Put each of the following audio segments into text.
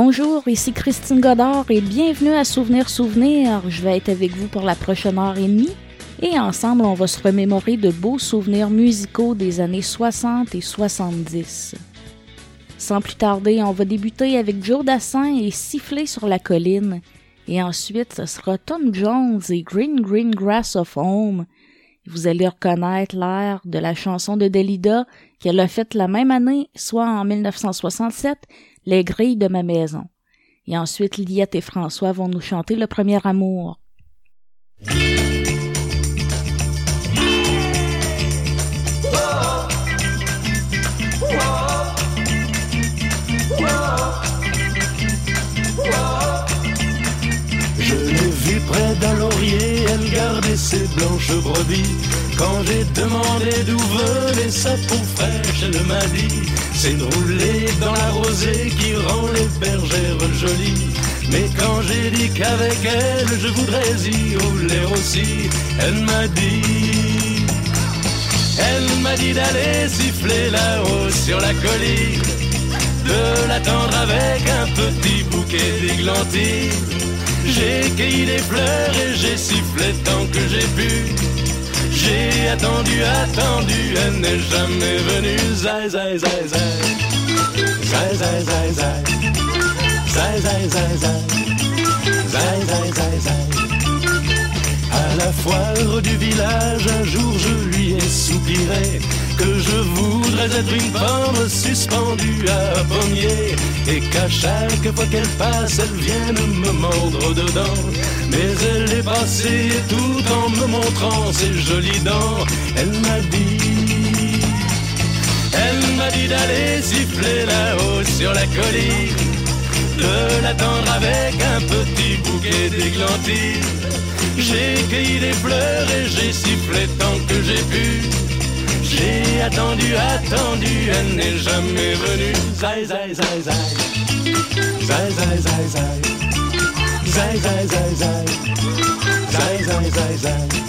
Bonjour, ici Christine Godard et bienvenue à Souvenir Souvenir. Je vais être avec vous pour la prochaine heure et demie et ensemble on va se remémorer de beaux souvenirs musicaux des années 60 et 70. Sans plus tarder, on va débuter avec Joe Dassin et Siffler sur la colline. Et ensuite, ce sera Tom Jones et Green Green Grass of Home. Vous allez reconnaître l'air de la chanson de Delida qu'elle a faite la même année, soit en 1967, Les grilles de ma maison. Et ensuite, Liette et François vont nous chanter Le premier amour. Près d'un laurier, elle gardait ses blanches brebis. Quand j'ai demandé d'où venait sa peau fraîche, elle m'a dit C'est de rouler dans la rosée qui rend les bergères jolies. Mais quand j'ai dit qu'avec elle je voudrais y rouler aussi, elle m'a dit Elle m'a dit d'aller siffler là-haut sur la colline, de l'attendre avec un petit bouquet d'églantines j'ai cueilli des fleurs et j'ai sifflé tant que j'ai pu. J'ai attendu, attendu, elle n'est jamais venue. Zai, zai, zai, zai. Zai, zai, zai, zai. Zai, zai, zai, zai. Zai, zai, zai, zai. La foire du village, un jour je lui ai soupiré que je voudrais être une pomme suspendue à un pommier et qu'à chaque fois qu'elle passe, elle vienne me mordre dedans. Mais elle est passée tout en me montrant ses jolies dents. Elle m'a dit, elle m'a dit d'aller siffler là-haut sur la colline, de l'attendre avec un petit bouquet d'églantines. J'ai cueilli des fleurs et j'ai sifflé tant que j'ai pu. J'ai attendu, attendu, elle n'est jamais venue. Zai, zai, zai, zai. Zai, zai, zai, zai. Zai, zai, zai, zai. Zai, zai, zai, zai.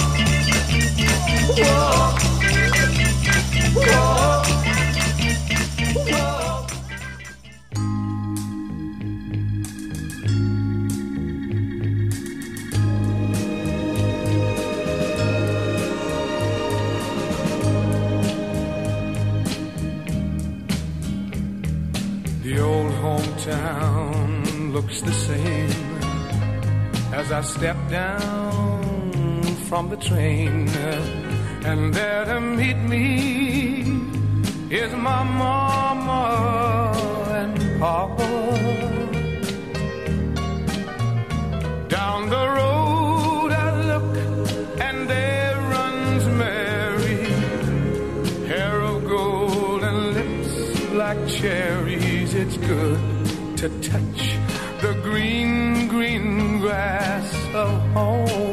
Whoa. Whoa. town looks the same as I step down from the train. And there to meet me is my mama and papa. Down the road I look and there runs Mary, hair of gold and lips like cherries. It's good to touch the green, green grass of home.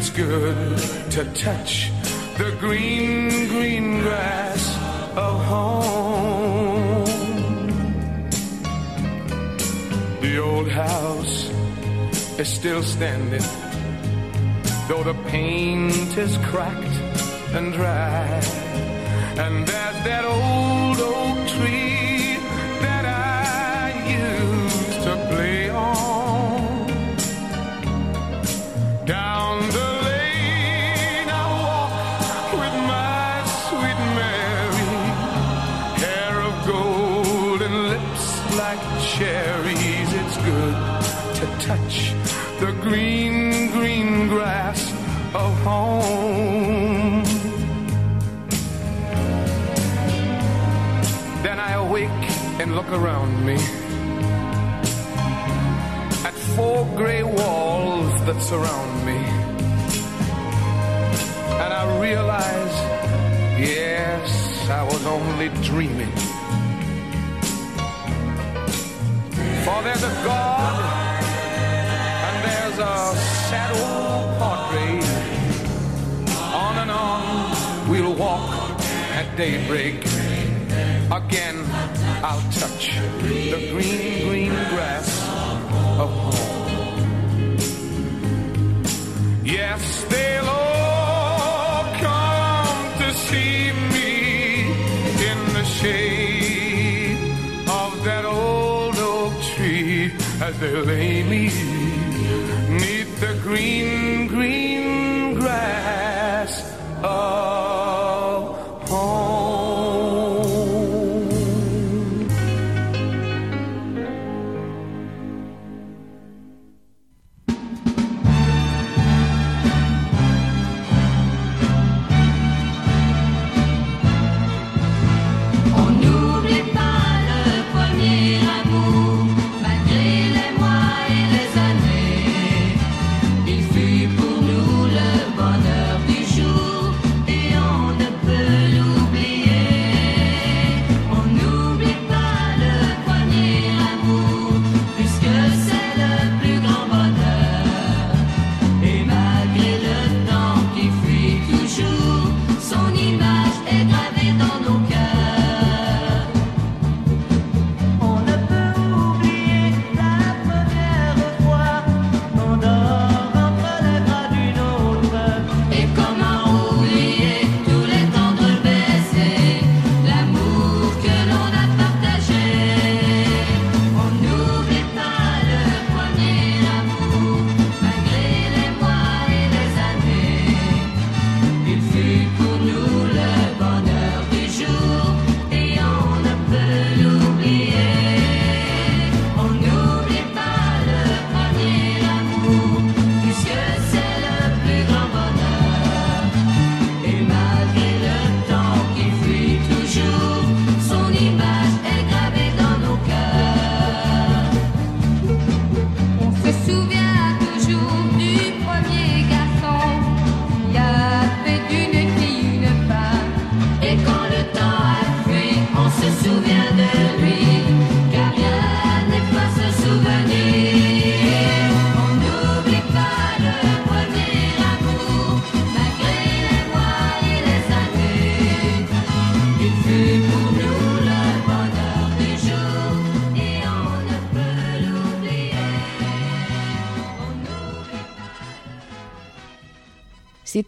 It's good to touch the green, green grass of home. The old house is still standing, though the paint is cracked and dry. And there's that old oak and look around me at four gray walls that surround me. And I realize, yes, I was only dreaming. For there's a God and there's a sad old portrait. On and on we'll walk at daybreak. Again I'll touch the green, green grass of home. Yes, they'll all come to see me in the shade of that old oak tree as they lay me neath the green, green grass of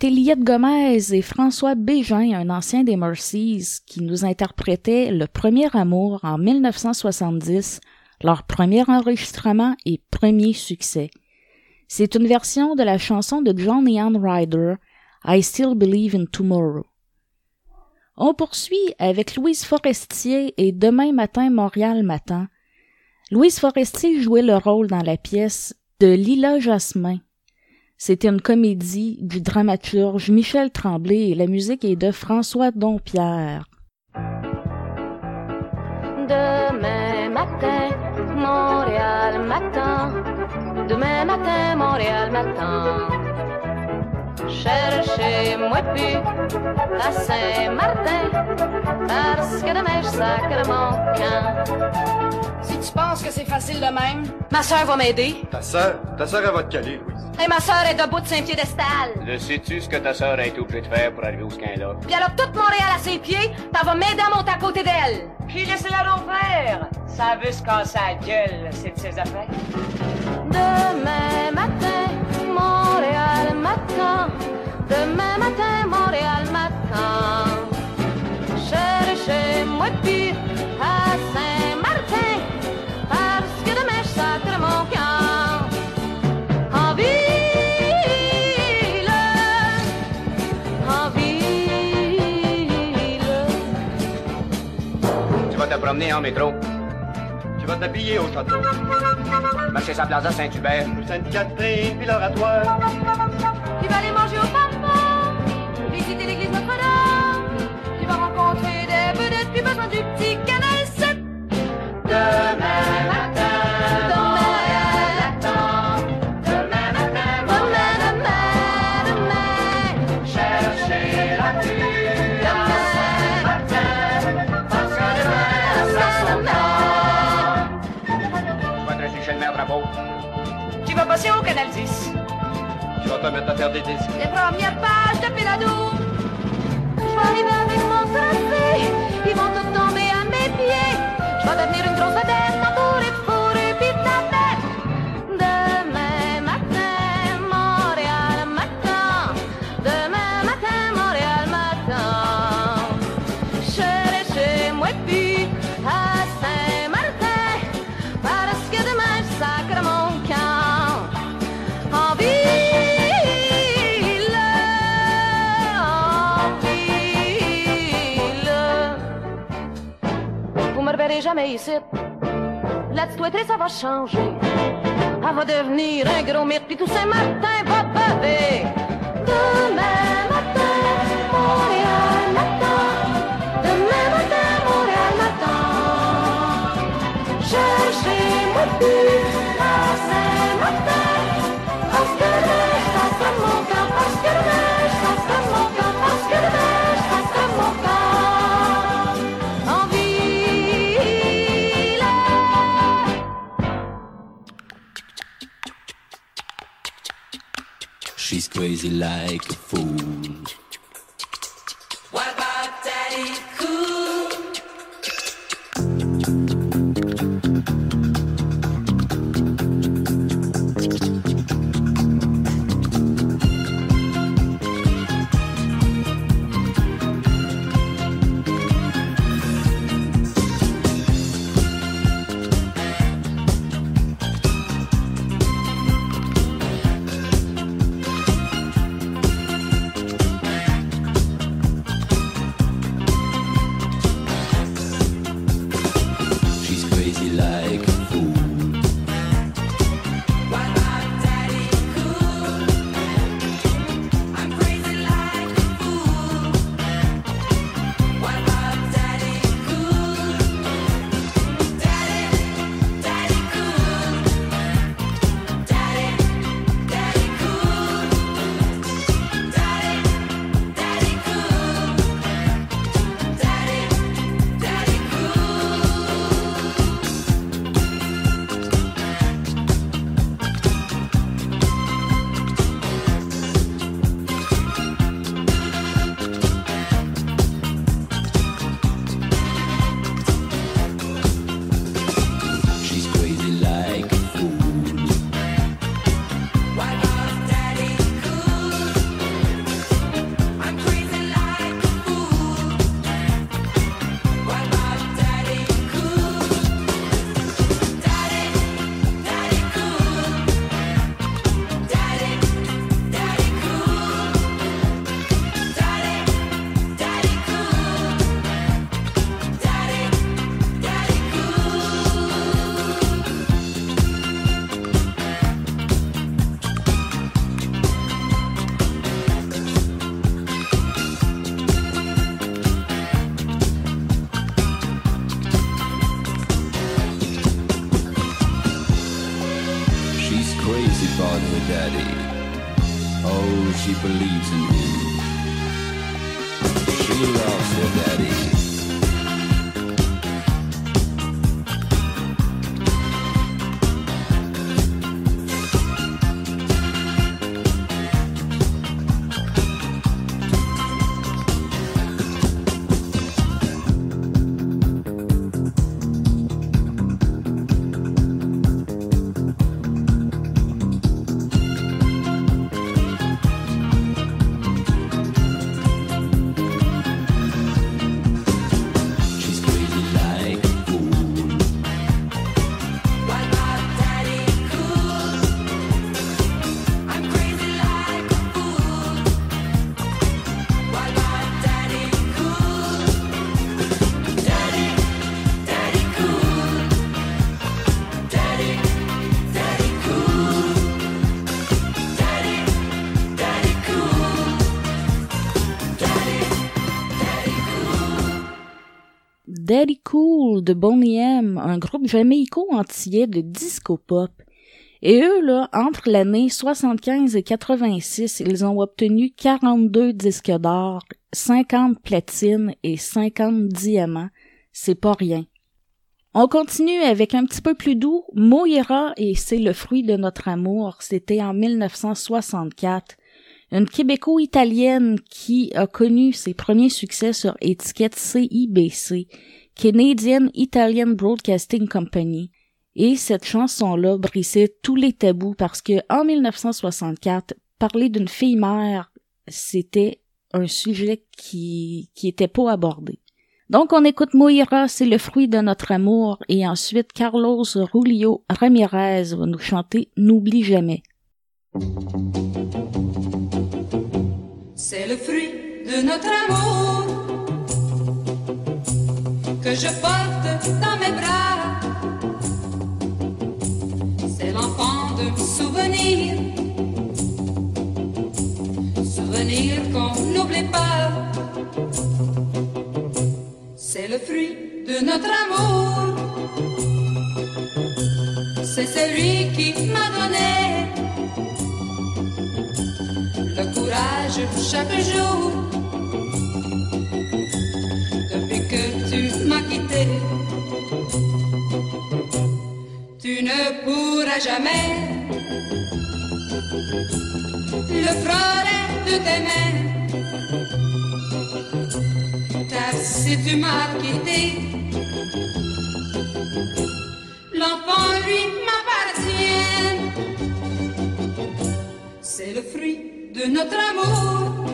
Liette Gomez et François Bégin, un ancien des Mercies, qui nous interprétaient Le Premier Amour en 1970, leur premier enregistrement et premier succès. C'est une version de la chanson de John Ian Ryder, I Still Believe in Tomorrow. On poursuit avec Louise Forestier et Demain matin Montréal matin. Louise Forestier jouait le rôle dans la pièce de Lila Jasmin. C'était une comédie du dramaturge Michel Tremblay et la musique est de François Dompierre. Demain matin, Montréal matin. Demain matin, Montréal matin. Cherchez-moi plus à Saint-Martin, parce que demain je sacre mon camp. Si tu penses que c'est facile de même, Ma soeur va m'aider. Ta sœur, ta sœur, elle va te caler, Louise. Et ma soeur est debout de Saint-Piédestal. Le sais-tu ce que ta sœur a été obligée de faire pour arriver où ce qu'elle est là? Puis elle a toute Montréal à ses pieds, t'en vas m'aider à monter à côté d'elle. puis laissez-la donc faire. Ça veut se casser la gueule, c'est de ses affaires. Demain matin, Montréal matin. Demain matin, Montréal matin. Cherchez-moi plus promener en métro. Tu vas t'habiller au château. Marcher sa plaza Saint-Hubert. Ou Sainte-Catherine, puis l'oratoire. Tu vas aller manger au papa. Visiter l'église Notre-Dame. Tu vas rencontrer des vedettes, puis besoin du petit canal Demain matin. te mettre faire des disques. Les premières pages de Péladour. Je vais arriver avec mon tracé. Ils vont tous tomber à mes pieds. Je vais devenir une grosse adepte. t'es jamais ici. La petite ça va changer. Elle va devenir un gros mire, puis tout Saint-Martin va baver. Demain matin, Montréal matin. Demain matin, Montréal matin. Cherchez-moi plus à Saint-Martin. Parce que là, ça sera mon cœur, parce que là, crazy like a fool. Daddy Cool de Boney M, un groupe jamaïco-antillais de disco pop. Et eux, là, entre l'année 75 et 86, ils ont obtenu 42 disques d'or, 50 platines et 50 diamants. C'est pas rien. On continue avec un petit peu plus doux, Moira et c'est le fruit de notre amour. C'était en 1964. Une québéco-italienne qui a connu ses premiers succès sur étiquette CIBC, Canadian Italian Broadcasting Company. Et cette chanson-là brissait tous les tabous parce que en 1964, parler d'une fille mère, c'était un sujet qui, qui était pas abordé. Donc on écoute Moira, c'est le fruit de notre amour, et ensuite Carlos Rulio Ramirez va nous chanter N'oublie jamais. C'est le fruit de notre amour que je porte dans mes bras. C'est l'enfant d'un souvenir, souvenir qu'on n'oublie pas. C'est le fruit de notre amour. C'est celui qui m'a donné le courage chaque jour. Tu ne pourras jamais le frôler de tes mains. Car si tu m'as quitté, l'enfant lui m'appartient. C'est le fruit de notre amour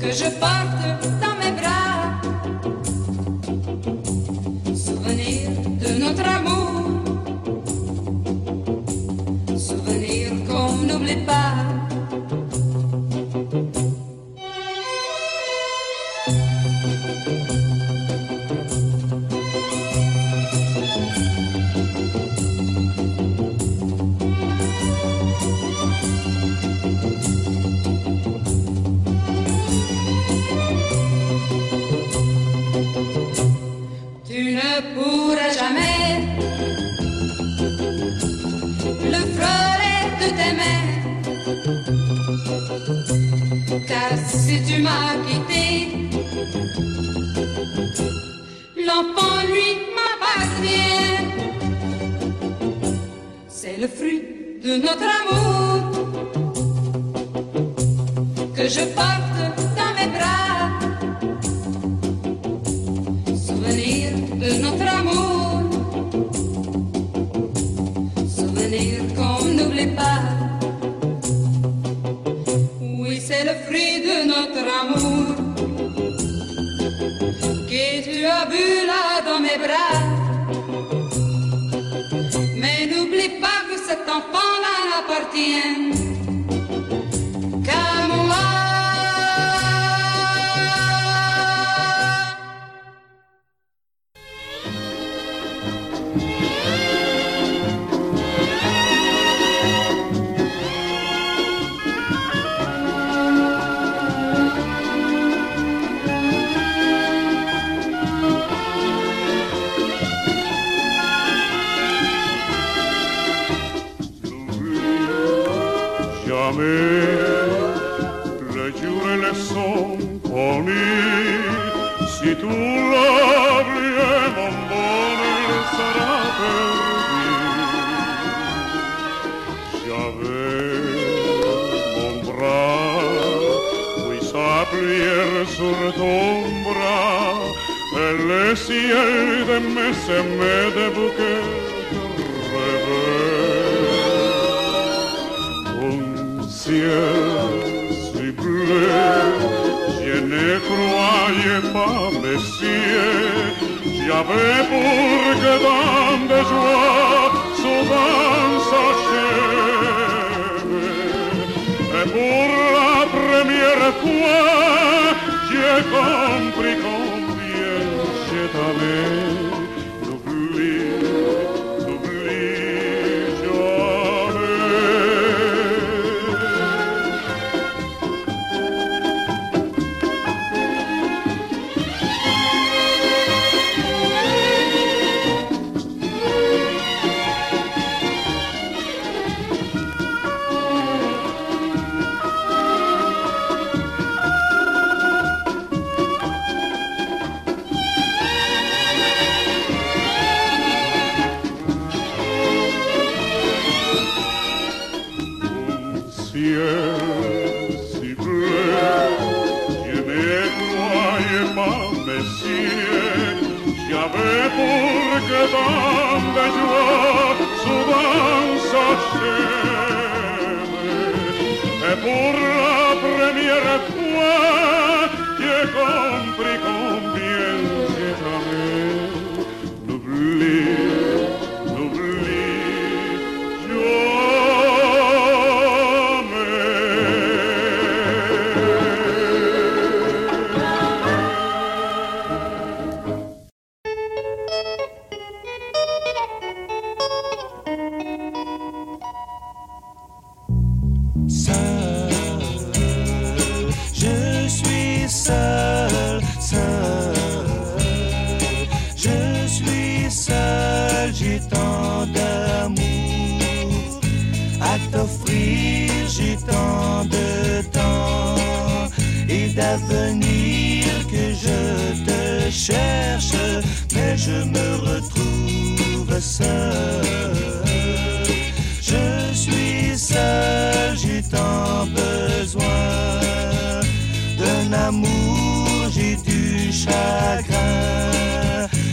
que je porte Tu ne pourras jamais le frôler de tes mains. Car si tu m'as quitté, l'enfant lui m'appartient. C'est le fruit de notre amour que je porte dans mes bras. Mais n'oublie pas que cet enfant-là n'appartient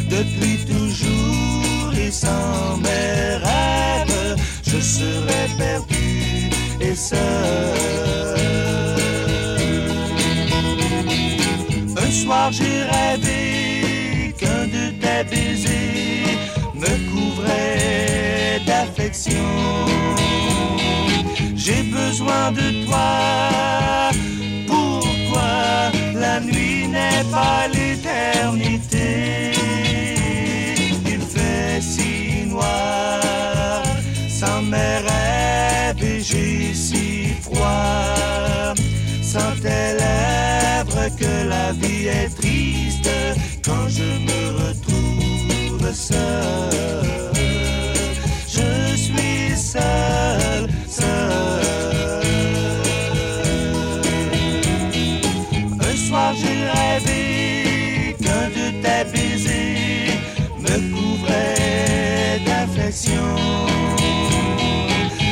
Depuis toujours et sans mes rêves, je serais perdu et seul. Un soir j'ai rêvé qu'un de tes baisers me couvrait d'affection. J'ai besoin de toi. La nuit n'est pas l'éternité? Il fait si noir sans mes rêves et j'ai si froid. Sans tes lèvres que la vie est triste quand je me retrouve seul. Je suis seul, seul.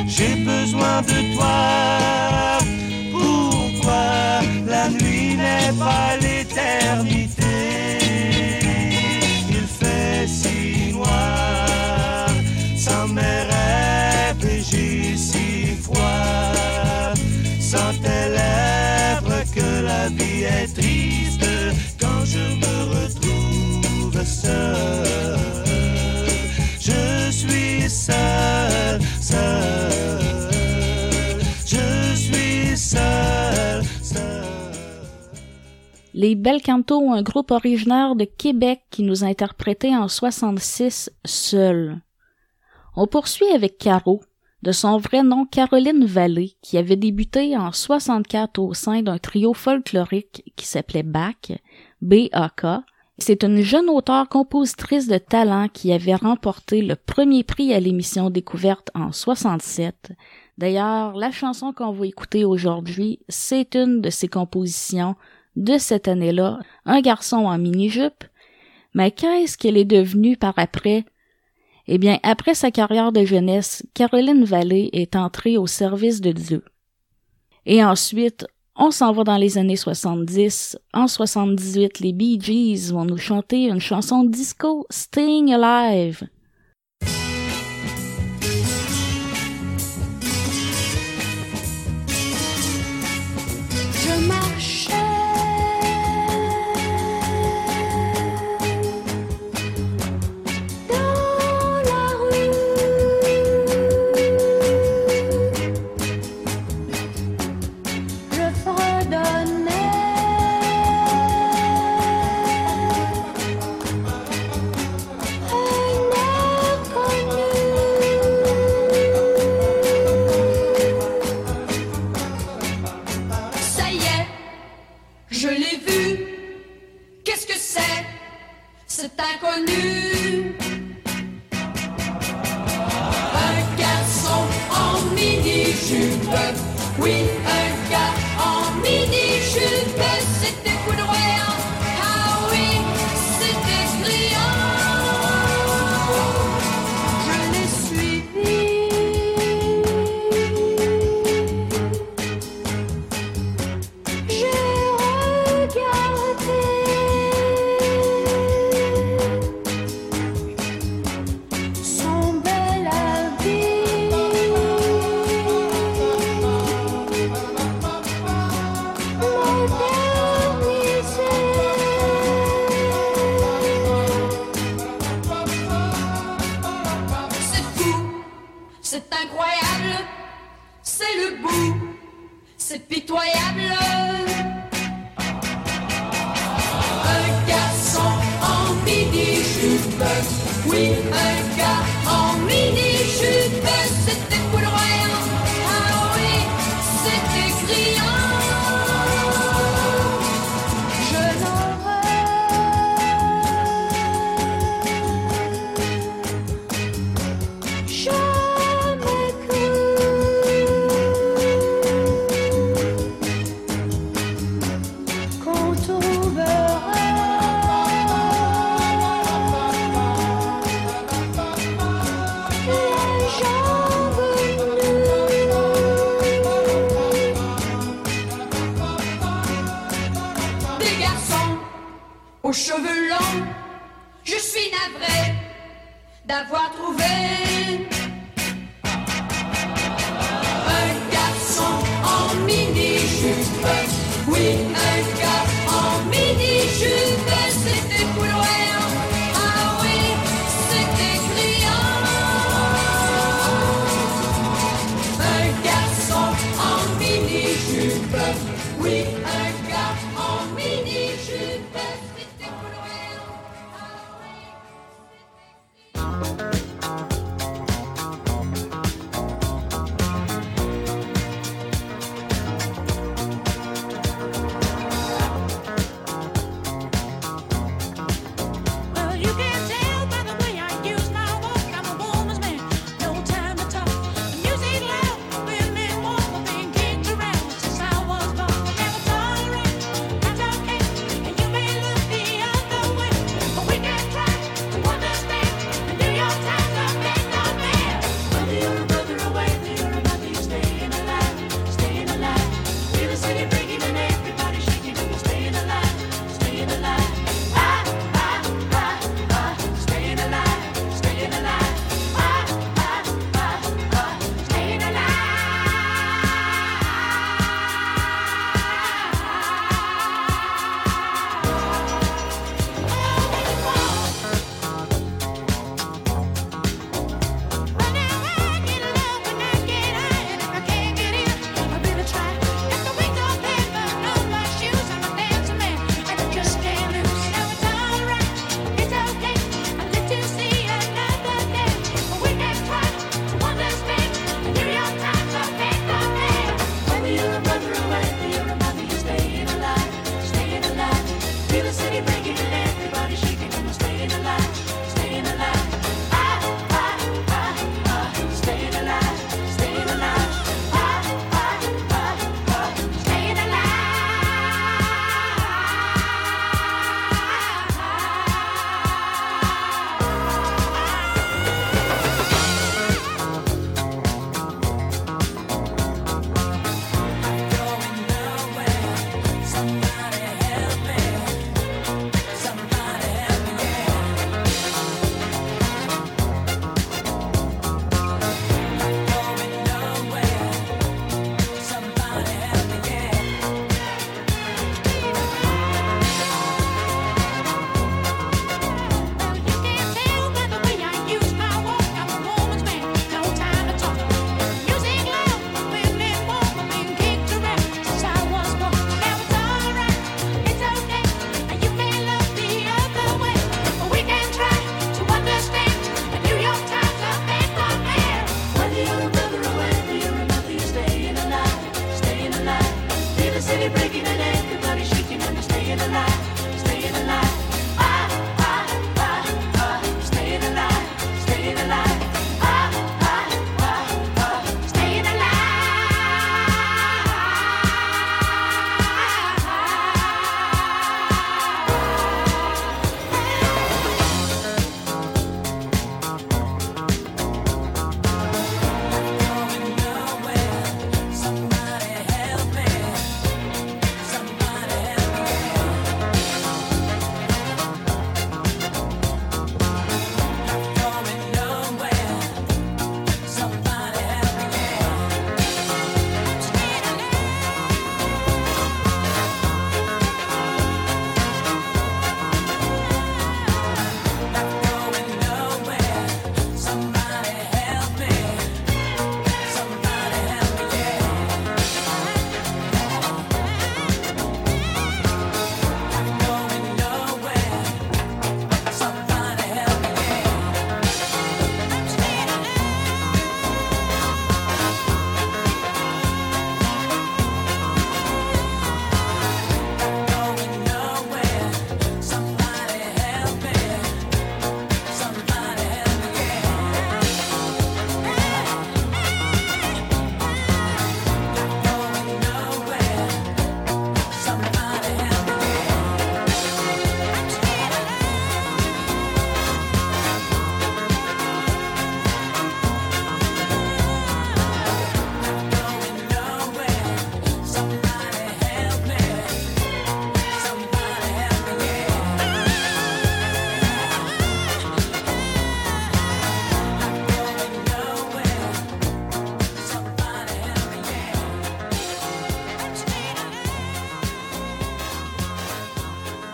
J'ai besoin de toi. Pourquoi la nuit n'est pas l'éternité? Il fait si noir sans mes rêves j'ai si froid. Sans tes lèvres que la vie est triste quand je me retrouve seul. Les Bel Canto ont un groupe originaire de Québec qui nous a interprété en 66 seul. On poursuit avec Caro, de son vrai nom Caroline Vallée, qui avait débuté en 64 au sein d'un trio folklorique qui s'appelait BAC, B-A-K. C'est une jeune auteure-compositrice de talent qui avait remporté le premier prix à l'émission Découverte en 67. D'ailleurs, la chanson qu'on va écouter aujourd'hui, c'est une de ses compositions de cette année-là, Un garçon en mini-jupe. Mais qu'est-ce qu'elle est devenue par après? Eh bien, après sa carrière de jeunesse, Caroline Vallée est entrée au service de Dieu. Et ensuite, on s'en va dans les années 70. En 78, les Bee Gees vont nous chanter une chanson disco, Staying Alive.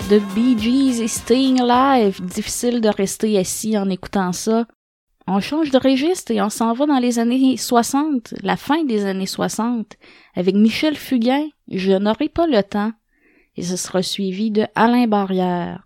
de Bee Gees et Staying Alive. Difficile de rester assis en écoutant ça. On change de registre et on s'en va dans les années 60, la fin des années 60, avec Michel Fugain, Je n'aurai pas le temps, et ce sera suivi de Alain Barrière.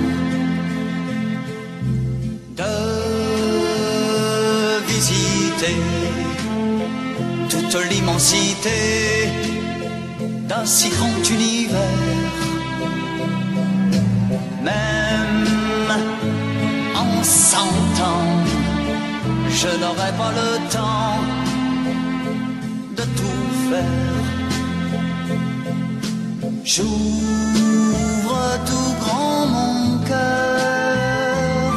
toute l'immensité d'un si grand univers. Même en cent ans, je n'aurai pas le temps de tout faire. J'ouvre tout grand mon cœur.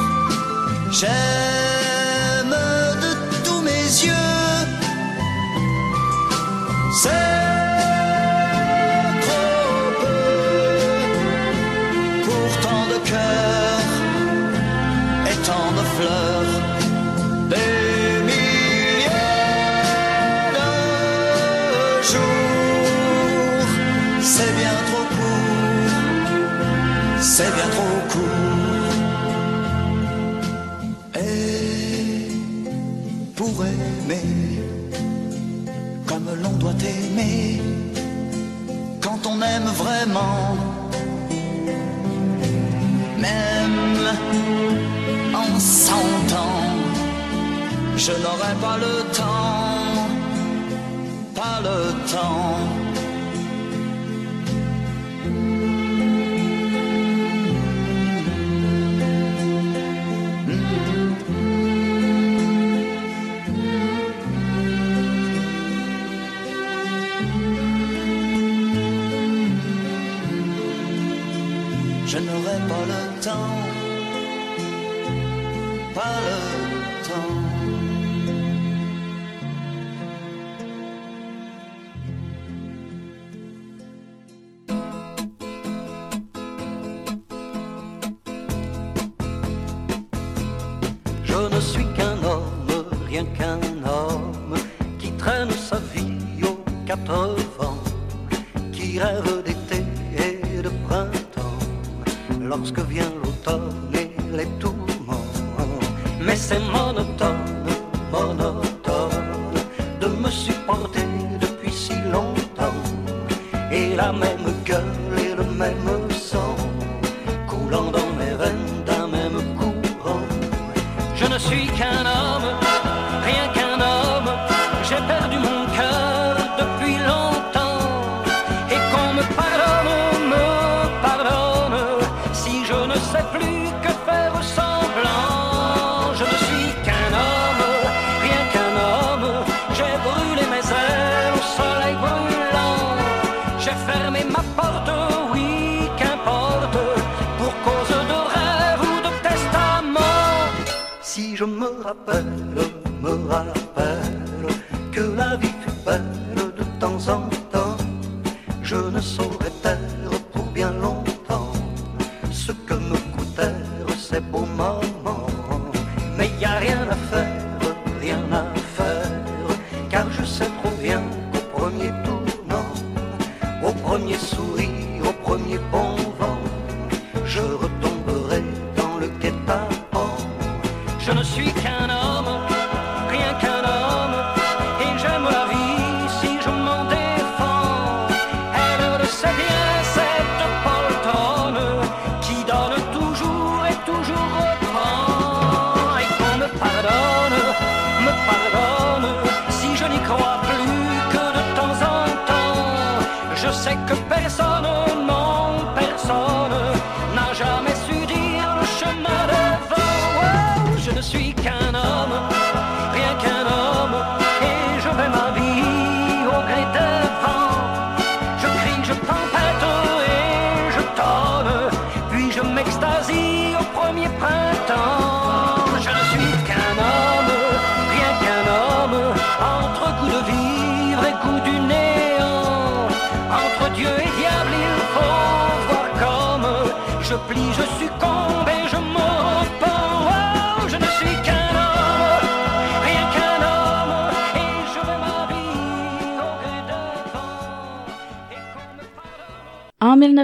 J'ai Même en cent ans, je n'aurai pas le temps, pas le temps.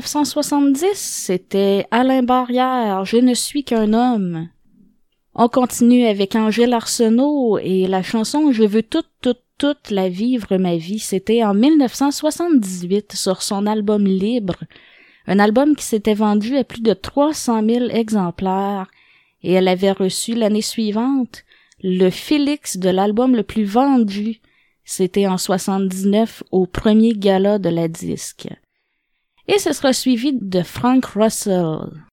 1970, c'était Alain Barrière, Je ne suis qu'un homme. On continue avec Angèle Arsenault et la chanson Je veux toute, toute, toute la vivre ma vie. C'était en 1978 sur son album Libre, un album qui s'était vendu à plus de 300 000 exemplaires et elle avait reçu l'année suivante le Félix de l'album le plus vendu. C'était en 79 au premier gala de la disque et ce sera suivi de Frank Russell.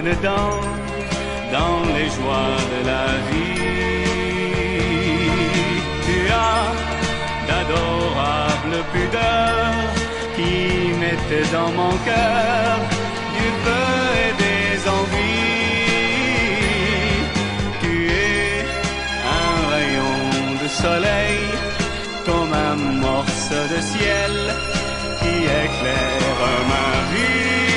Dans les joies de la vie. Tu as d'adorables pudeurs qui mettaient dans mon cœur du feu et des envies. Tu es un rayon de soleil comme un morceau de ciel qui éclaire ma vie.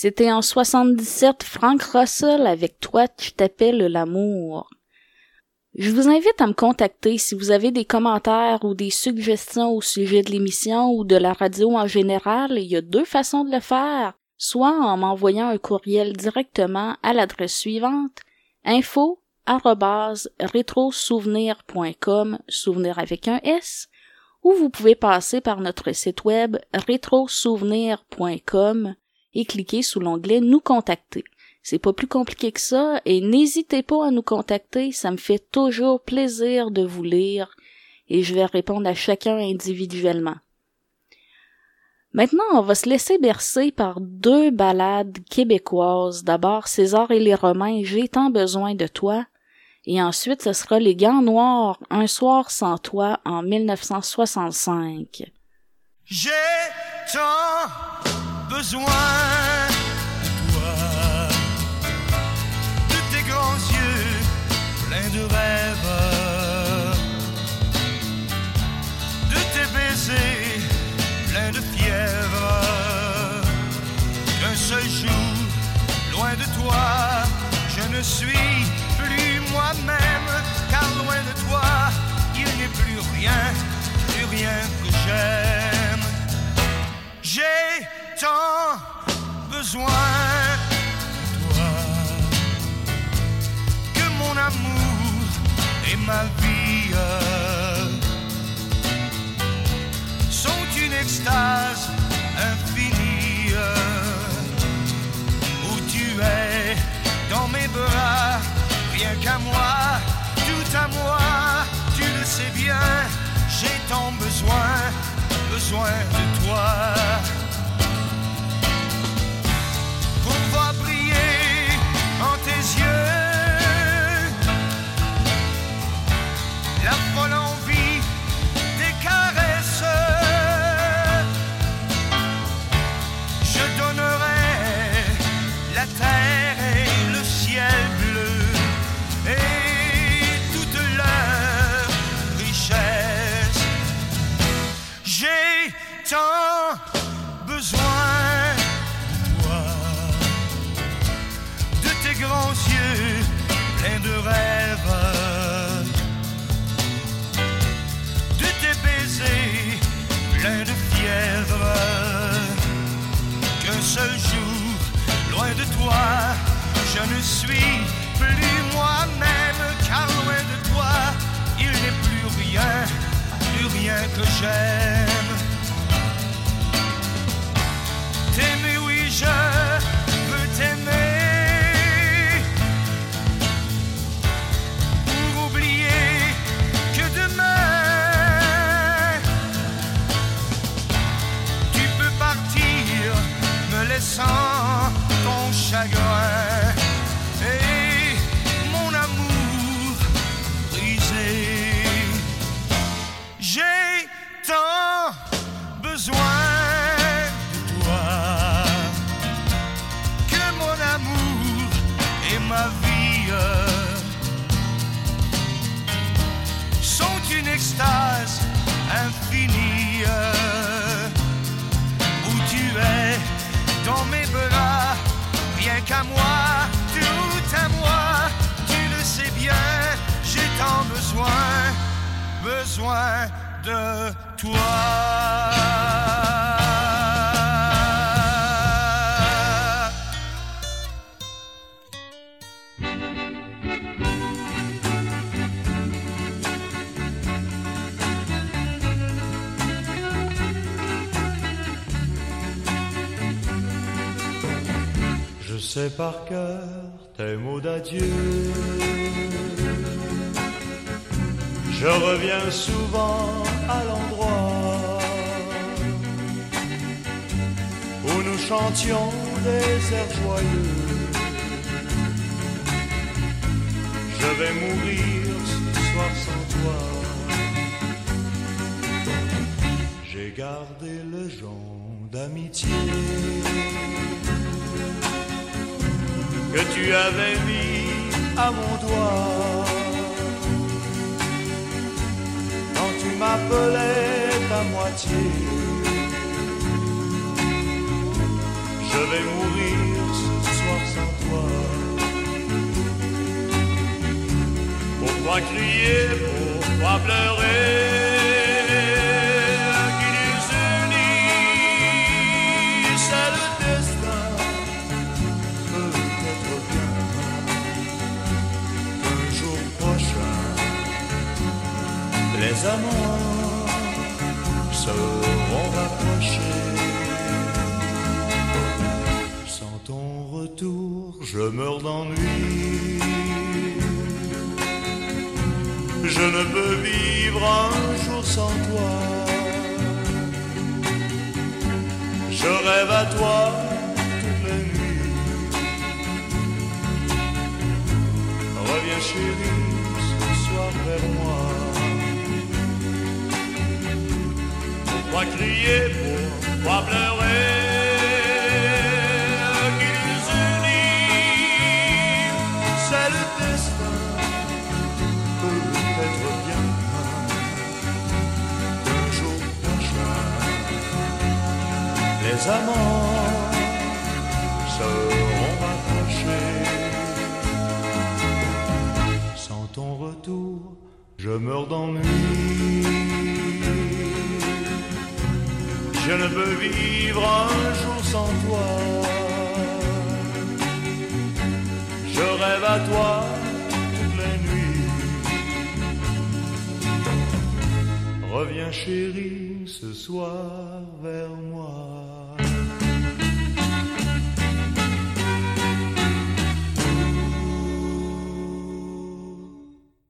C'était en 77 Frank Russell avec Toi tu t'appelles l'amour. Je vous invite à me contacter si vous avez des commentaires ou des suggestions au sujet de l'émission ou de la radio en général. Il y a deux façons de le faire, soit en m'envoyant un courriel directement à l'adresse suivante info rétrosouvenir.com, souvenir avec un S, ou vous pouvez passer par notre site web rétrosouvenir.com et cliquer sous l'onglet Nous contacter. C'est pas plus compliqué que ça et n'hésitez pas à nous contacter, ça me fait toujours plaisir de vous lire et je vais répondre à chacun individuellement. Maintenant, on va se laisser bercer par deux ballades québécoises. D'abord César et les Romains, J'ai tant besoin de toi. Et ensuite, ce sera Les Gants Noirs, Un soir sans toi en 1965. J'ai tant besoin de toi, de tes grands yeux pleins de rêves, de tes baisers pleins de fièvre. Qu'un seul jour, loin de toi, je ne suis plus moi-même, car loin de toi, il n'est plus rien, plus rien que j'aime. J'ai tant besoin de toi que mon amour et ma vie sont une extase infinie où tu es dans mes bras, rien qu'à moi, tout à moi, tu le sais bien, j'ai tant besoin, besoin de toi. Rien, plus rien que j'aime. T'aimer, oui, je de toi. Je sais par cœur tes mots d'adieu. Je reviens souvent à l'endroit où nous chantions des airs joyeux. Je vais mourir ce soir sans toi. J'ai gardé le jonc d'amitié que tu avais mis à mon doigt m'appelais à moitié. Je vais mourir ce soir sans toi. Pourquoi crier, pourquoi pleurer je meurs d'ennui. Je ne peux vivre un jour sans toi. Je rêve à toi toutes les nuits. Reviens chérie ce soir vers moi. Pourquoi crier, pourquoi pleurer amants seront rapprochés. Sans ton retour, je meurs d'ennui. Je ne peux vivre un jour sans toi. Je rêve à toi toutes les nuits. Reviens chérie ce soir vers moi.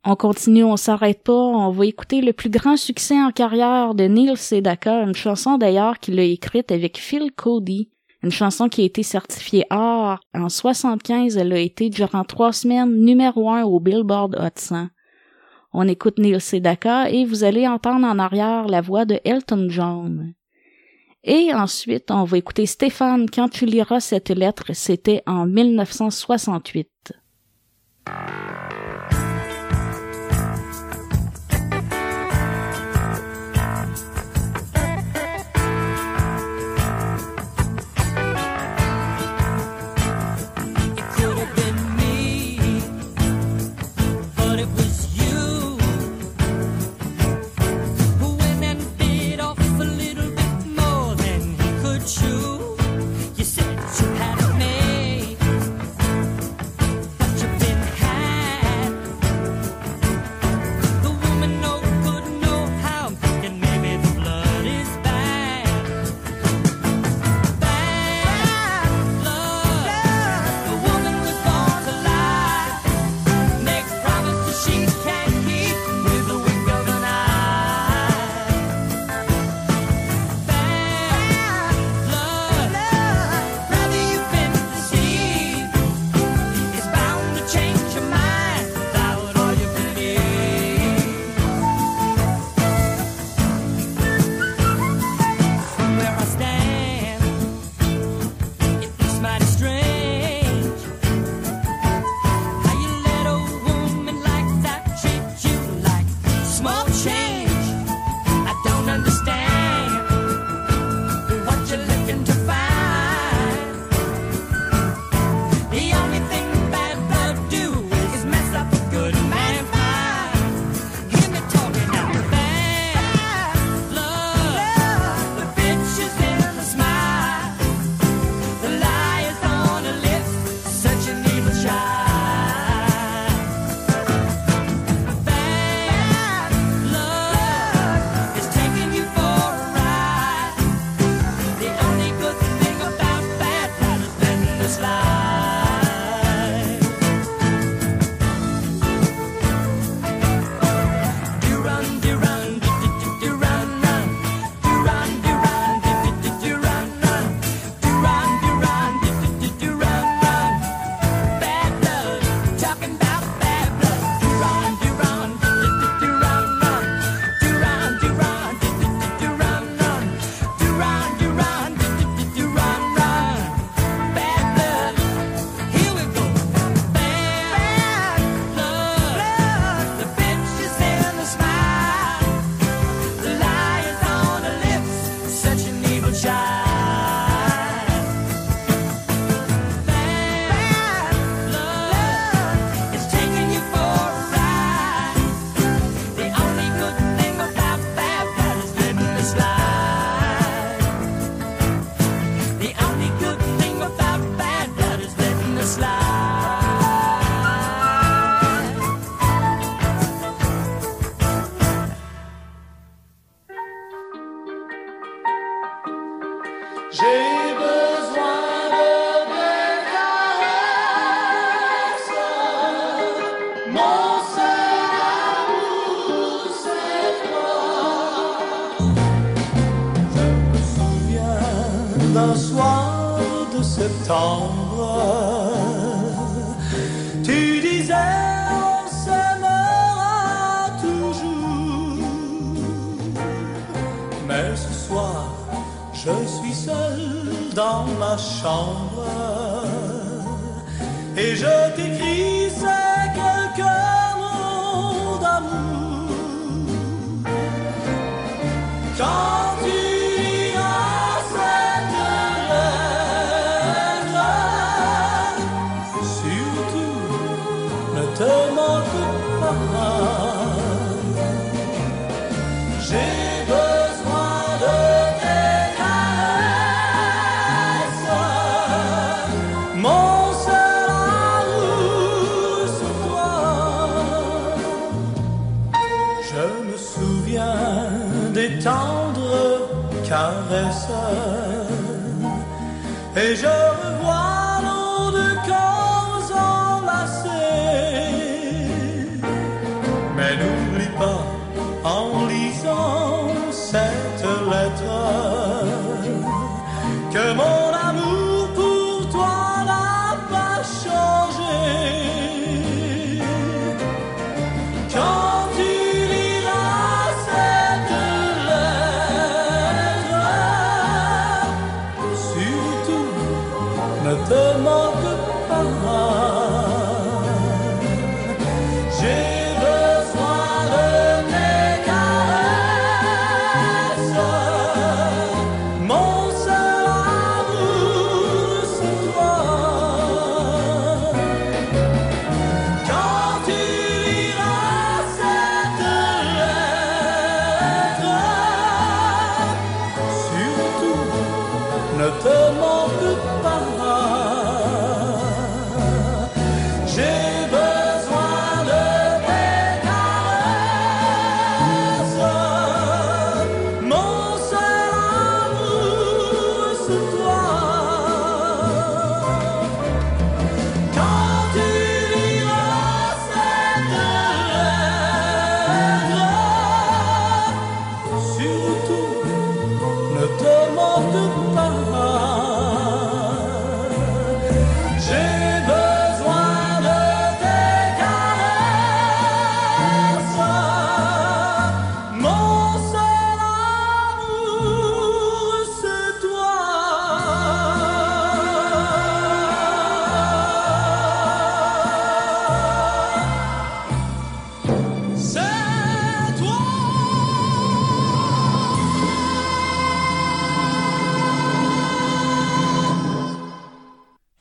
On continue, on s'arrête pas. On va écouter le plus grand succès en carrière de Neil Sedaka, une chanson d'ailleurs qu'il a écrite avec Phil Cody. Une chanson qui a été certifiée or. En 75, elle a été durant trois semaines numéro un au Billboard Hot 100. On écoute Neil Sedaka et vous allez entendre en arrière la voix de Elton John. Et ensuite, on va écouter Stéphane quand tu liras cette lettre. C'était en 1968.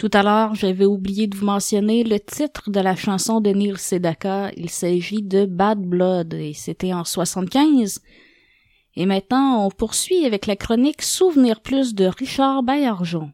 Tout à l'heure, j'avais oublié de vous mentionner le titre de la chanson de Neil Sedaka. Il s'agit de Bad Blood et c'était en 75. Et maintenant, on poursuit avec la chronique Souvenir plus de Richard Baillargeon.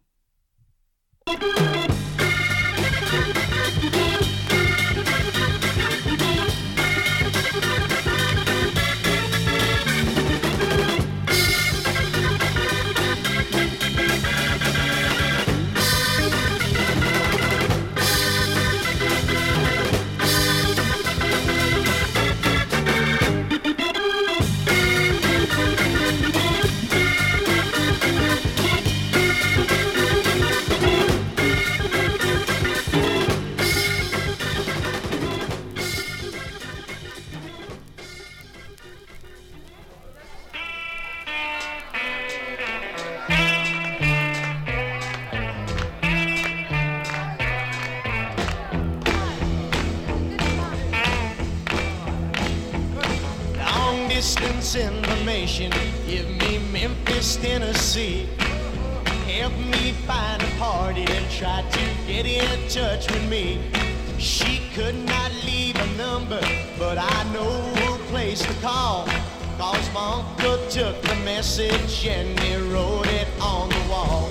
message and he wrote it on the wall.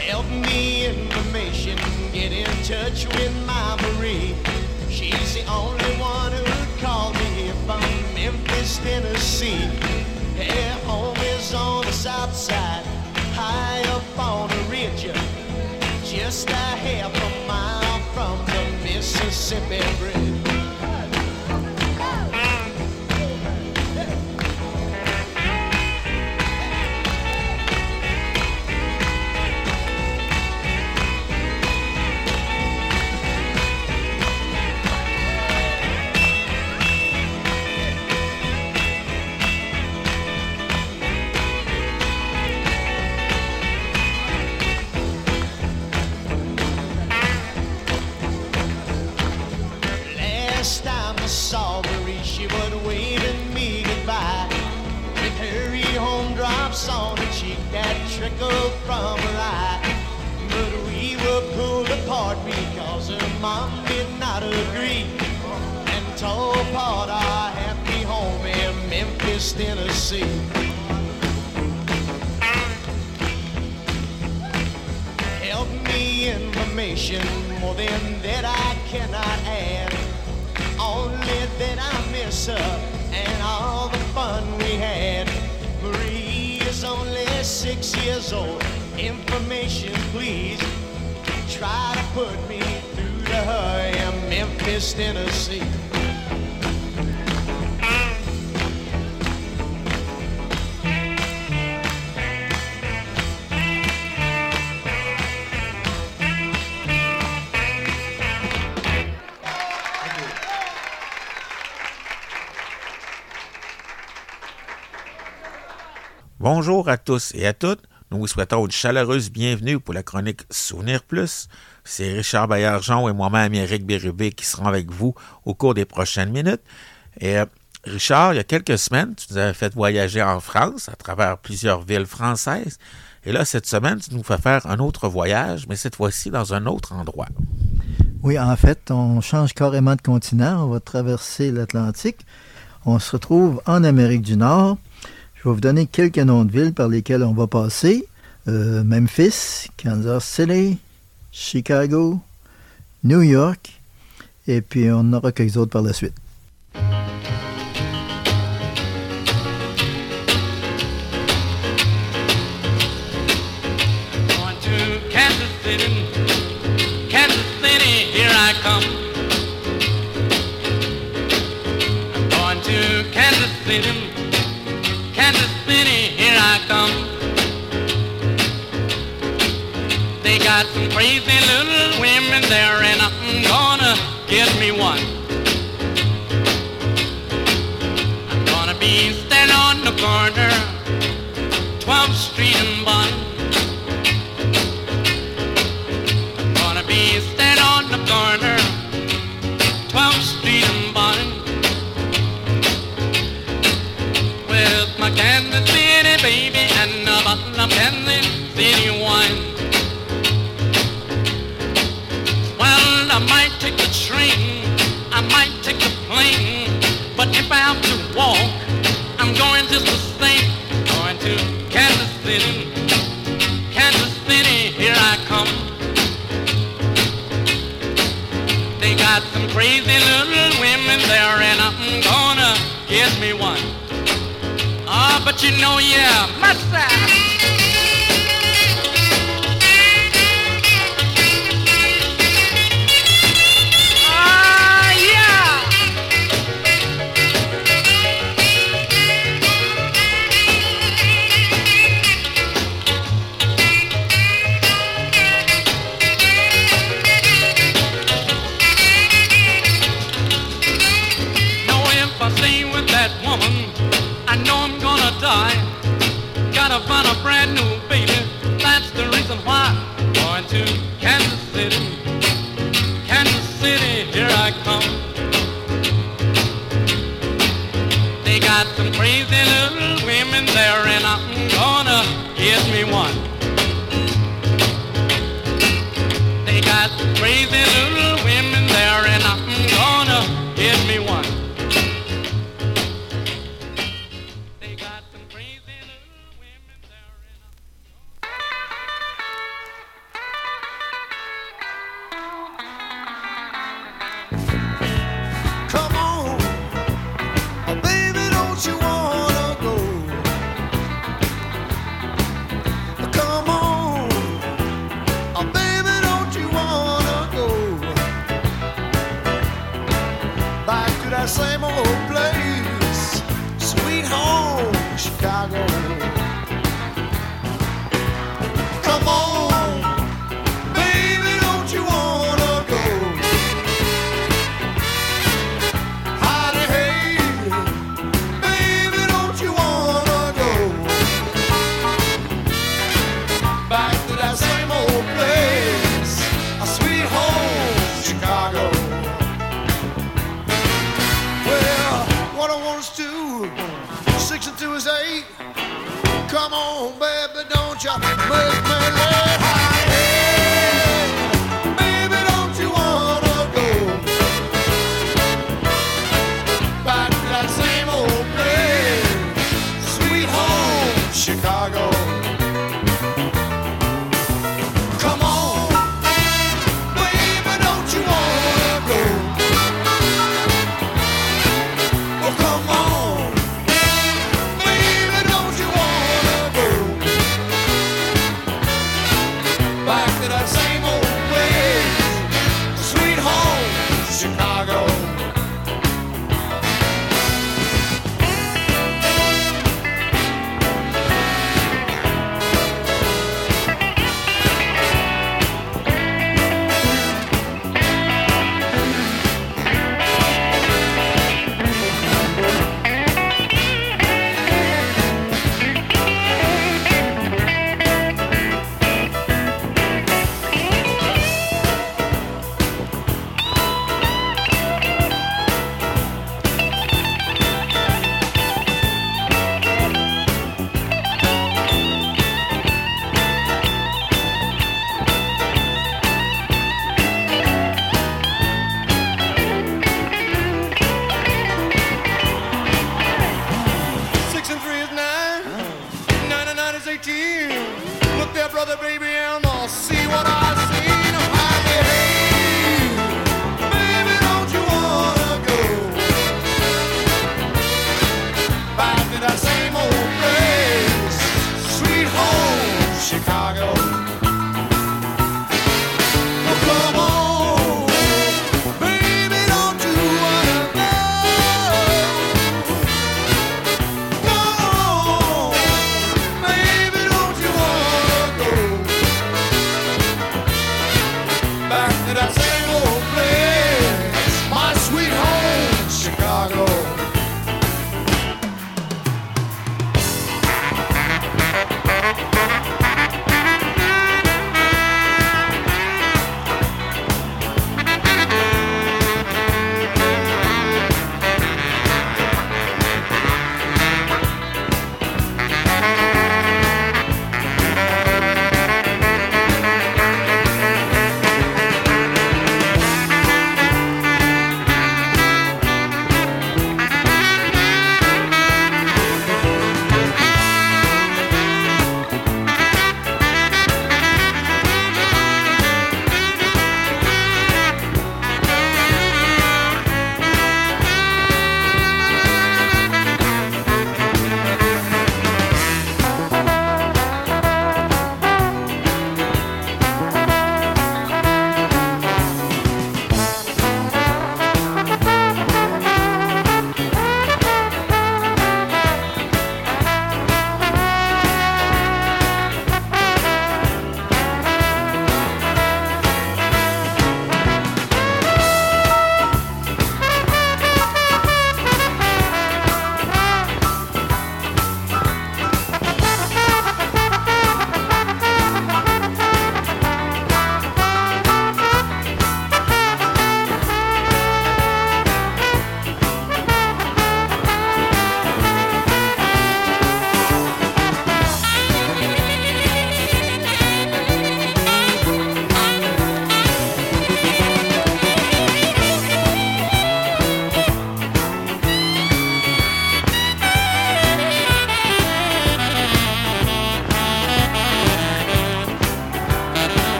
Help me, information, get in touch with my Marie. She's the only one who'd call me from Memphis, Tennessee. Her home is on the south side, high up on a ridge, just a half a mile from the Mississippi Bridge. Bonjour à tous et à toutes. Nous vous souhaitons une chaleureuse bienvenue pour la chronique Souvenir Plus. C'est Richard Baillargeon et moi-même, Eric Bérubé, qui seront avec vous au cours des prochaines minutes. Et euh, Richard, il y a quelques semaines, tu nous avais fait voyager en France à travers plusieurs villes françaises. Et là, cette semaine, tu nous fais faire un autre voyage, mais cette fois-ci dans un autre endroit. Oui, en fait, on change carrément de continent. On va traverser l'Atlantique. On se retrouve en Amérique du Nord. Je vais vous donner quelques noms de villes par lesquelles on va passer. Euh, Memphis, Kansas City, Chicago, New York, et puis on aura quelques autres par la suite. Got some crazy little women there, and I'm gonna get me one. I'm gonna be standing on the corner, 12th Street and Bond. You know, yeah, my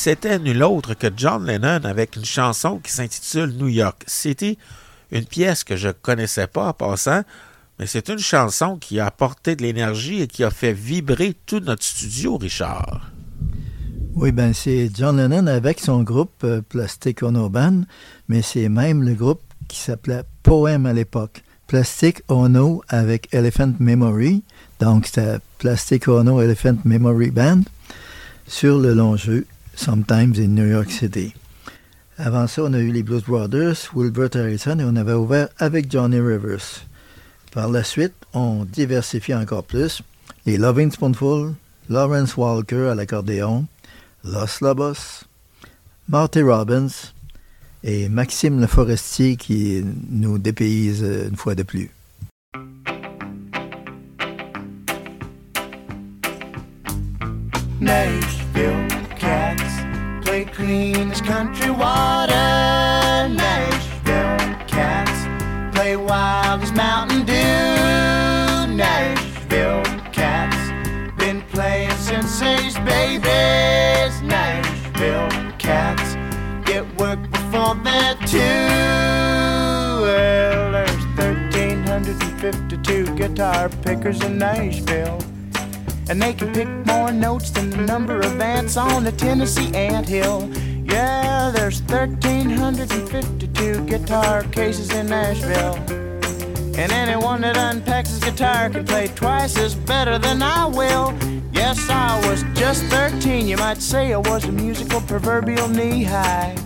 c'était nul autre que John Lennon avec une chanson qui s'intitule New York City, une pièce que je ne connaissais pas en passant, mais c'est une chanson qui a apporté de l'énergie et qui a fait vibrer tout notre studio, Richard. Oui, ben c'est John Lennon avec son groupe euh, Plastic Ono Band, mais c'est même le groupe qui s'appelait Poem à l'époque. Plastic Ono avec Elephant Memory, donc c'était Plastic Ono Elephant Memory Band, sur le long jeu Sometimes in New York City. Avant ça, on a eu les Blues Brothers, Wilbert Harrison, et on avait ouvert avec Johnny Rivers. Par la suite, on diversifie encore plus. Les Loving Spoonful, Lawrence Walker à l'accordéon, Los Lobos, Marty Robbins et Maxime Le Forestier qui nous dépayse une fois de plus. Clean as country water. Nashville cats play wild as Mountain Dew. Nashville cats been playing since they's babies. Nashville cats get work before they're two. Well, there's 1,352 guitar pickers in Nashville. And they can pick more notes than the number of ants on the Tennessee ant hill. Yeah, there's 1,352 guitar cases in Nashville. And anyone that unpacks his guitar can play twice as better than I will. Yes, I was just 13, you might say I was a musical proverbial knee high.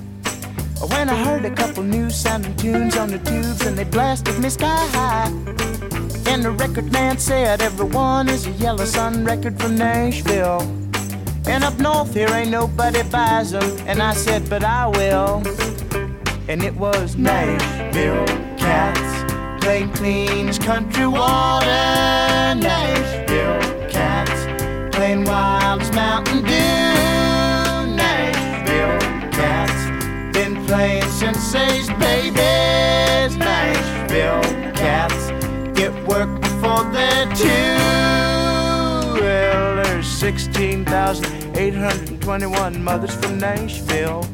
When I heard a couple new sounding tunes on the tubes and they blasted me sky high. And the record man said everyone is a Yellow Sun record from Nashville. And up north here ain't nobody buys them. And I said, but I will. And it was Nashville cats playing clean as country water. Nashville cats playing wild as Mountain Dew. Nashville cats been playing since they's babies. Nashville cats get work before they're two. Well, there's 16,821 mothers from Nashville.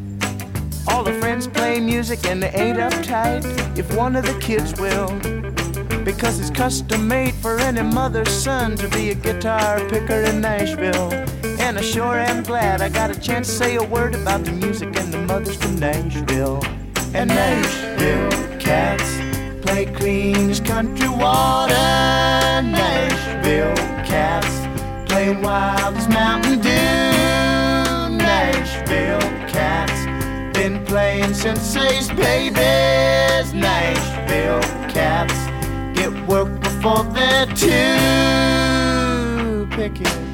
All the friends play music and they ain't uptight if one of the kids will. Because it's custom made for any mother's son to be a guitar picker in Nashville. And I sure am glad I got a chance to say a word about the music and the mothers from Nashville. And Nashville cats play as country water. Nashville cats play wild as Mountain Dew. Nashville Cats. been playing since Ace Babies. Nashville cats get work before they're too picky.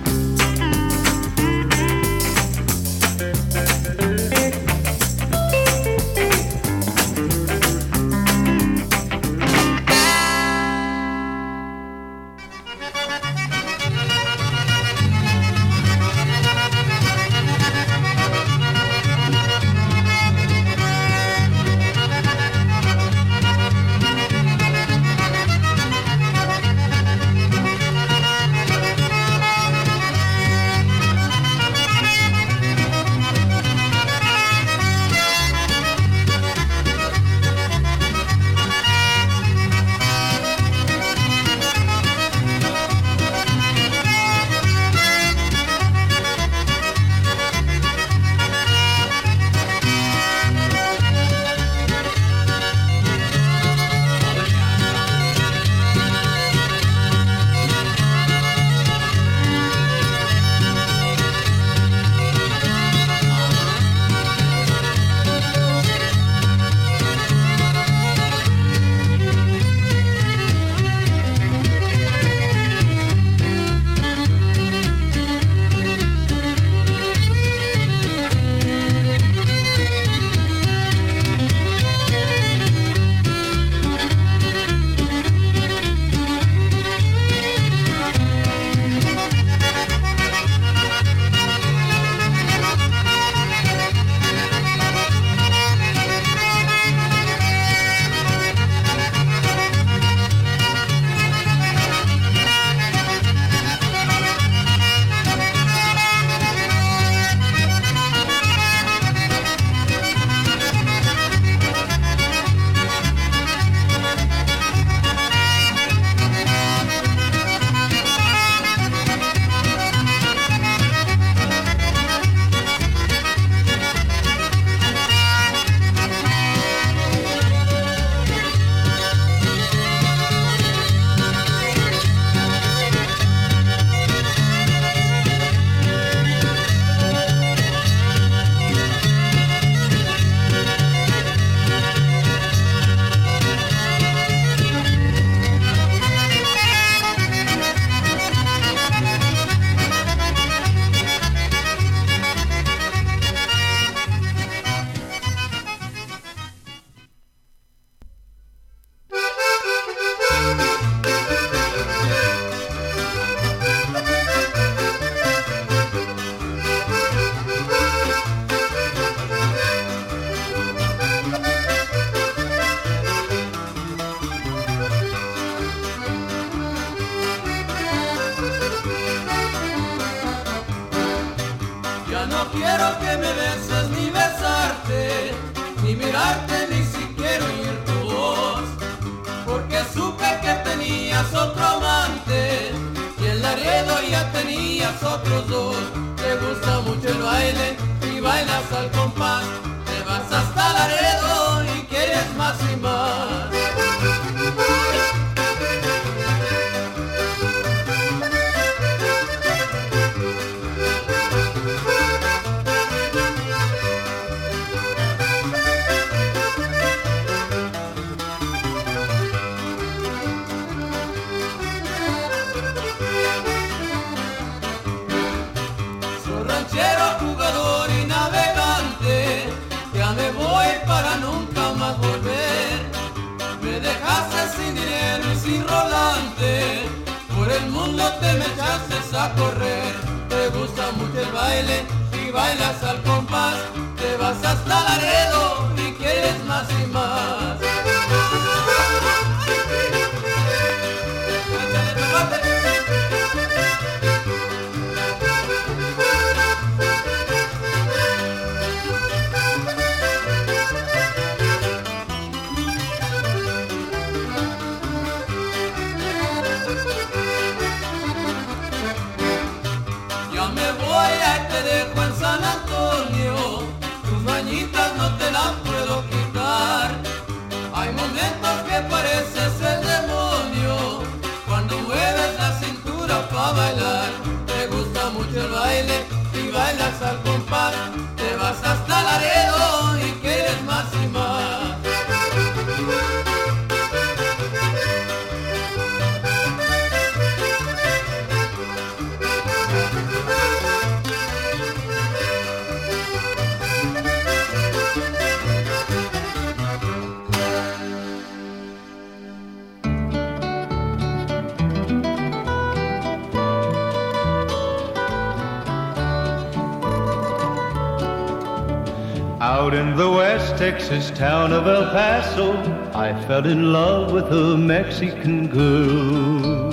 I fell in love with a Mexican girl.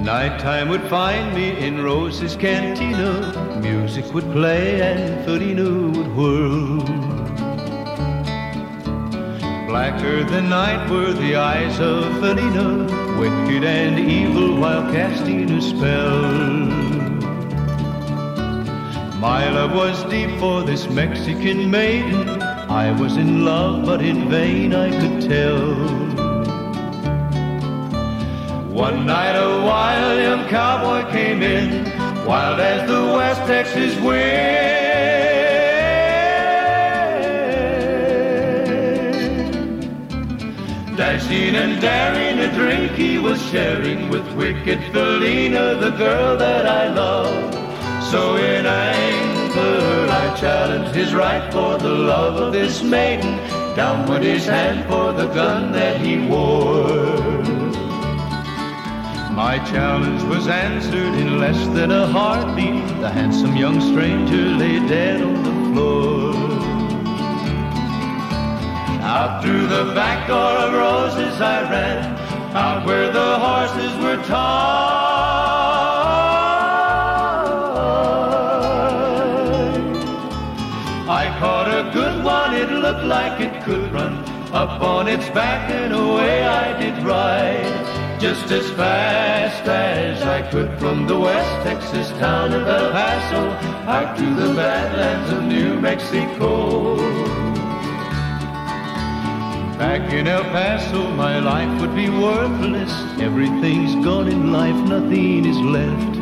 Nighttime would find me in Rose's cantina. Music would play and Felina would whirl. Blacker than night were the eyes of Felina, wicked and evil while casting a spell. My love was deep for this Mexican maiden. I was in love, but in vain I could tell. One night a wild young cowboy came in, wild as the West Texas wind. Dashing and daring, a drink he was sharing with wicked Felina, the girl that I love. So in anger I challenged his right for the love of this maiden. Down went his hand for the gun that he wore. My challenge was answered in less than a heartbeat. The handsome young stranger lay dead on the floor. Out through the back door of roses I ran, out where the horses were tied. Looked like it could run. Up on its back and away I did ride just as fast as I could from the West Texas town of El Paso out to the badlands of New Mexico. Back in El Paso, my life would be worthless. Everything's gone in life, nothing is left.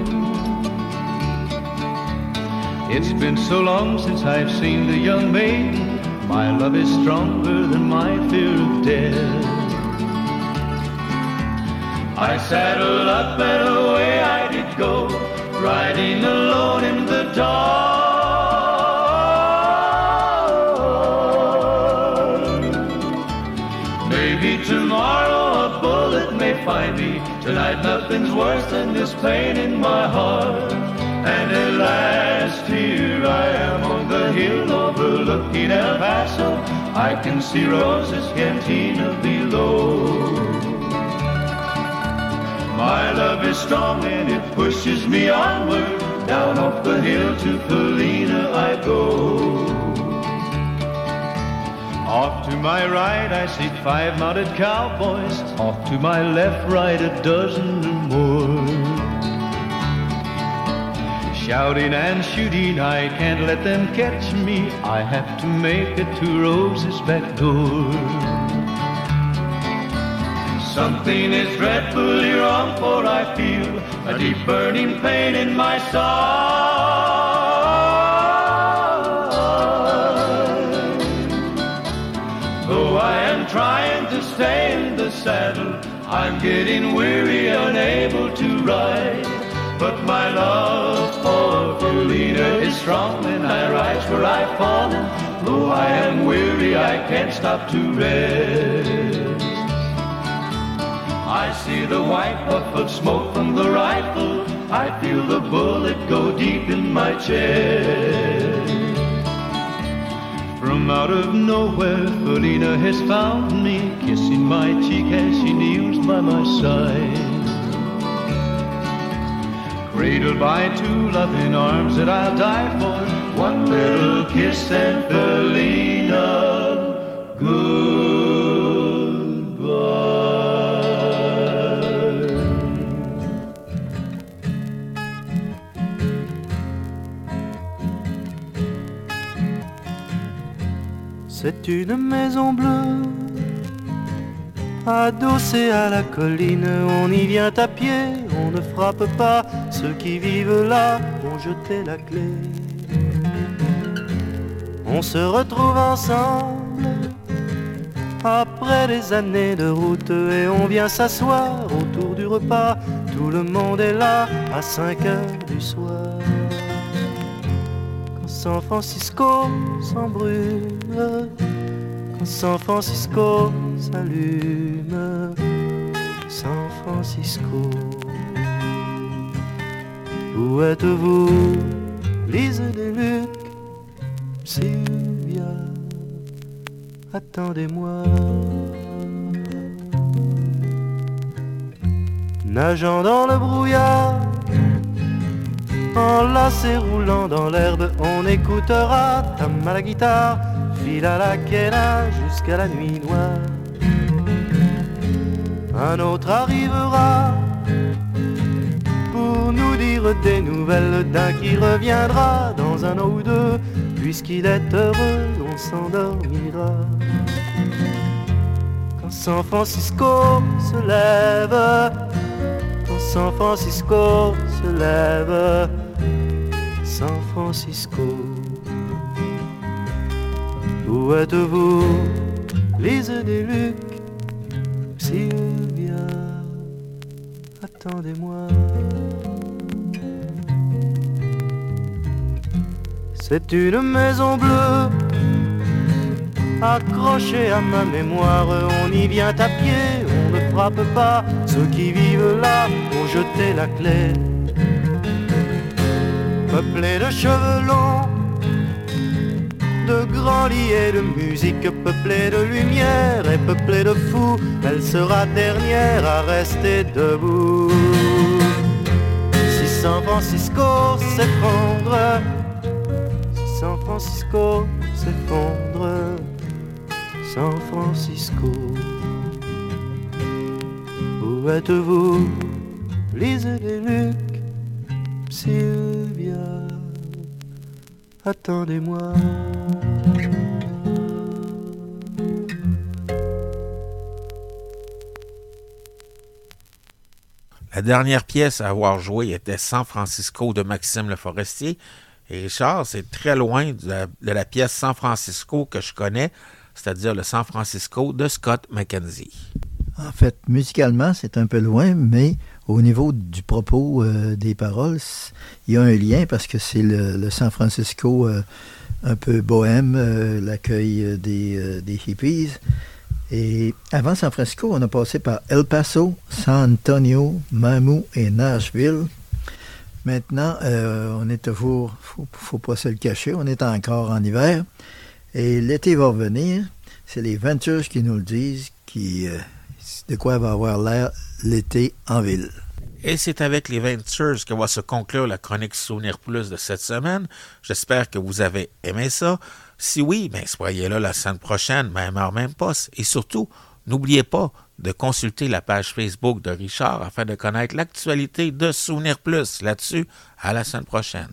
It's been so long since I've seen the young maiden. My love is stronger than my fear of death. I saddled up and away I did go, riding alone in the dark. Maybe tomorrow a bullet may find me. Tonight nothing's worse than this pain in my heart. And at last here I am on the hill overlooking El Paso. I can see Rose's cantina below. My love is strong and it pushes me onward. Down off the hill to Felina I go. Off to my right I see five mounted cowboys. Off to my left, right a dozen or more. Shouting and shooting, I can't let them catch me. I have to make it to Rose's back door. Something is dreadfully wrong, for I feel a deep burning pain in my side. Though I am trying to stay in the saddle, I'm getting weary, unable to ride. But my love for Felina is strong, and I rise where I've fallen. Though I am weary, I can't stop to rest. I see the white puff of smoke from the rifle. I feel the bullet go deep in my chest. From out of nowhere, Felina has found me, kissing my cheek as she kneels by my side. Cradled by two loving arms that I'll die for, one little kiss and Felina, goodbye. C'est une maison bleue, adossée à la colline. On y vient à pied, on ne frappe pas. Ceux qui vivent là ont jeté la clé. On se retrouve ensemble après des années de route et on vient s'asseoir autour du repas. Tout le monde est là à 5 heures du soir. Quand San Francisco s'embrume, quand San Francisco s'allume, San Francisco. Où êtes-vous, Lise des Lucs? Sylvia, attendez-moi. Nageant dans le brouillard, enlacé roulant dans l'herbe, on écoutera ta à la guitare, fil à la quena jusqu'à la nuit noire. Un autre arrivera nous dire des nouvelles d'un qui reviendra dans un an ou deux, puisqu'il est heureux, on s'endormira. Quand San Francisco se lève, quand San Francisco se lève, San Francisco. Où êtes-vous, Lise des Lucs, Sylvia, attendez-moi. C'est une maison bleue, accrochée à ma mémoire, on y vient à pied, on ne frappe pas, ceux qui vivent là ont jeté la clé. Peuplée de cheveux longs, de grands lits et de musique, peuplée de lumière et peuplée de fous, elle sera dernière à rester debout. Si San Francisco s'effondre, San Francisco s'effondre, San Francisco, où êtes-vous, Lise des Lucs, Sylvia? attendez-moi. La dernière pièce à avoir joué était San Francisco de Maxime Le Forestier. Richard, c'est très loin de la, pièce San Francisco que je connais, c'est-à-dire le San Francisco de Scott McKenzie. En fait, musicalement, c'est un peu loin, mais au niveau du propos euh, des paroles, il y a un lien parce que c'est le, le, San Francisco euh, un peu bohème, euh, l'accueil des, des, hippies. Et avant San Francisco, on a passé par El Paso, San Antonio, Mamou et Nashville. Maintenant, on est toujours, faut, faut pas se le cacher, on est encore en hiver. Et l'été va revenir. C'est les Ventures qui nous le disent, qui de quoi va avoir l'air l'été en ville. Et c'est avec les Ventures que va se conclure la chronique Souvenir Plus de cette semaine. J'espère que vous avez aimé ça. Si oui, ben soyez là la semaine prochaine, même heure, même poste. Et surtout, n'oubliez pas de consulter la page Facebook de Richard afin de connaître l'actualité de Souvenir Plus. Là-dessus, à la semaine prochaine.